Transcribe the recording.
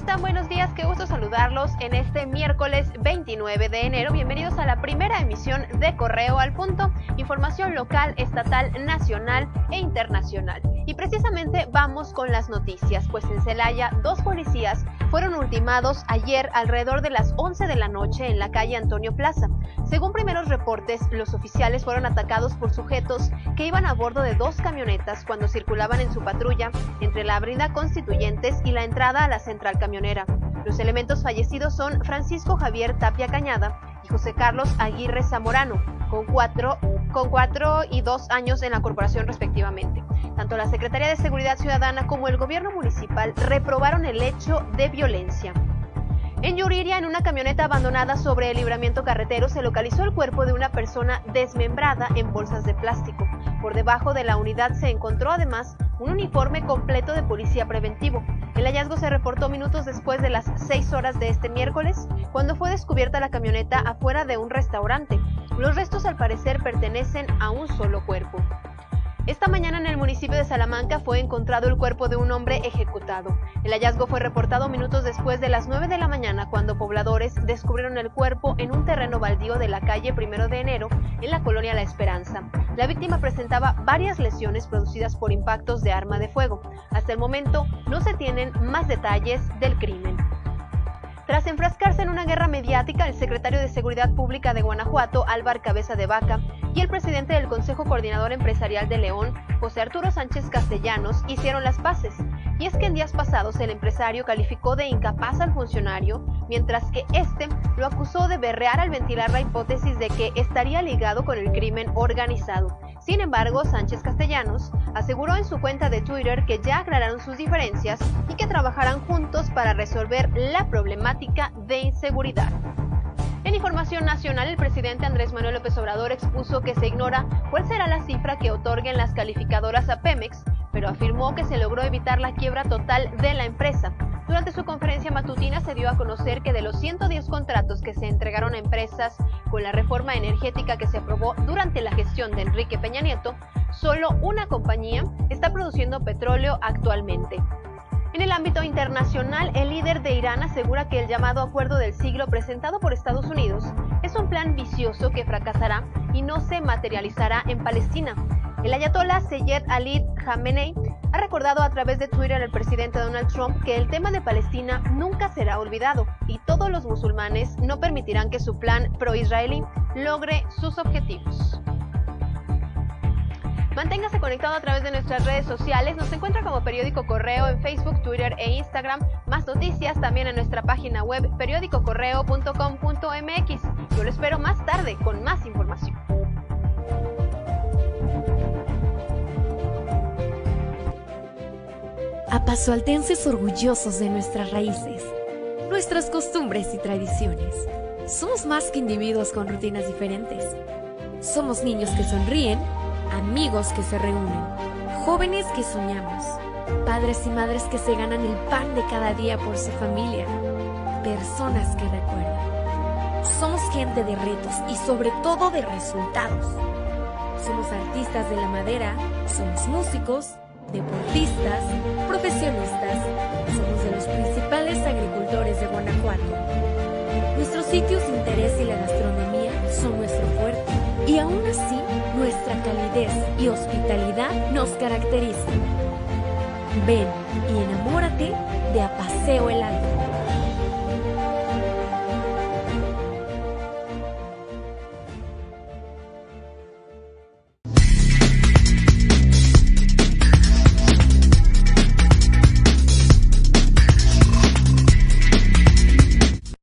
están? Buenos días, qué gusto saludarlos en este miércoles 29 de enero. Bienvenidos a la primera emisión de Correo al Punto, información local, estatal, nacional e internacional. Y precisamente vamos con las noticias, pues en Celaya dos policías fueron ultimados ayer alrededor de las 11 de la noche en la calle Antonio Plaza. Según primeros reportes, los oficiales fueron atacados por sujetos que iban a bordo de dos camionetas cuando circulaban en su patrulla entre la avenida Constituyentes y la entrada a la central camionera. Los elementos fallecidos son Francisco Javier Tapia Cañada José Carlos Aguirre Zamorano, con cuatro, con cuatro y dos años en la corporación respectivamente. Tanto la Secretaría de Seguridad Ciudadana como el gobierno municipal reprobaron el hecho de violencia. En Yuriria, en una camioneta abandonada sobre el libramiento carretero, se localizó el cuerpo de una persona desmembrada en bolsas de plástico. Por debajo de la unidad se encontró además un uniforme completo de policía preventivo. El hallazgo se reportó minutos después de las 6 horas de este miércoles, cuando fue descubierta la camioneta afuera de un restaurante. Los restos al parecer pertenecen a un solo cuerpo. Esta mañana en el municipio de Salamanca fue encontrado el cuerpo de un hombre ejecutado. El hallazgo fue reportado minutos después de las 9 de la mañana cuando pobladores descubrieron el cuerpo en un terreno baldío de la calle Primero de Enero en la colonia La Esperanza. La víctima presentaba varias lesiones producidas por impactos de arma de fuego. Hasta el momento no se tienen más detalles del crimen. Tras enfrascarse en una guerra mediática, el secretario de Seguridad Pública de Guanajuato, Álvar Cabeza de Vaca, y el presidente del Consejo Coordinador Empresarial de León, José Arturo Sánchez Castellanos, hicieron las paces. Y es que en días pasados el empresario calificó de incapaz al funcionario, mientras que este lo acusó de berrear al ventilar la hipótesis de que estaría ligado con el crimen organizado. Sin embargo, Sánchez Castellanos aseguró en su cuenta de Twitter que ya aclararon sus diferencias y que trabajarán juntos para resolver la problemática de inseguridad. En información nacional, el presidente Andrés Manuel López Obrador expuso que se ignora cuál será la cifra que otorguen las calificadoras a Pemex, pero afirmó que se logró evitar la quiebra total de la empresa. Durante su conferencia matutina se dio a conocer que de los 110 contratos que se entregaron a empresas con la reforma energética que se aprobó durante la gestión de Enrique Peña Nieto, solo una compañía está produciendo petróleo actualmente. En el ámbito internacional, el líder de Irán asegura que el llamado acuerdo del siglo presentado por Estados Unidos es un plan vicioso que fracasará y no se materializará en Palestina. El ayatollah Seyed Ali Khamenei ha recordado a través de Twitter al presidente Donald Trump que el tema de Palestina nunca será olvidado y todos los musulmanes no permitirán que su plan pro-israelí logre sus objetivos. Manténgase conectado a través de nuestras redes sociales. Nos encuentra como Periódico Correo en Facebook, Twitter e Instagram. Más noticias también en nuestra página web periódicocorreo.com.mx. Yo lo espero más tarde con más información. Apazualtenses orgullosos de nuestras raíces, nuestras costumbres y tradiciones. Somos más que individuos con rutinas diferentes. Somos niños que sonríen, amigos que se reúnen, jóvenes que soñamos, padres y madres que se ganan el pan de cada día por su familia, personas que recuerdan. Somos gente de retos y sobre todo de resultados. Somos artistas de la madera, somos músicos, deportistas, profesionistas, somos de los principales agricultores de Guanajuato. Nuestros sitios de interés y la gastronomía son nuestro fuerte y aún así nuestra calidez y hospitalidad nos caracterizan. Ven y enamórate de Apaseo el Alto.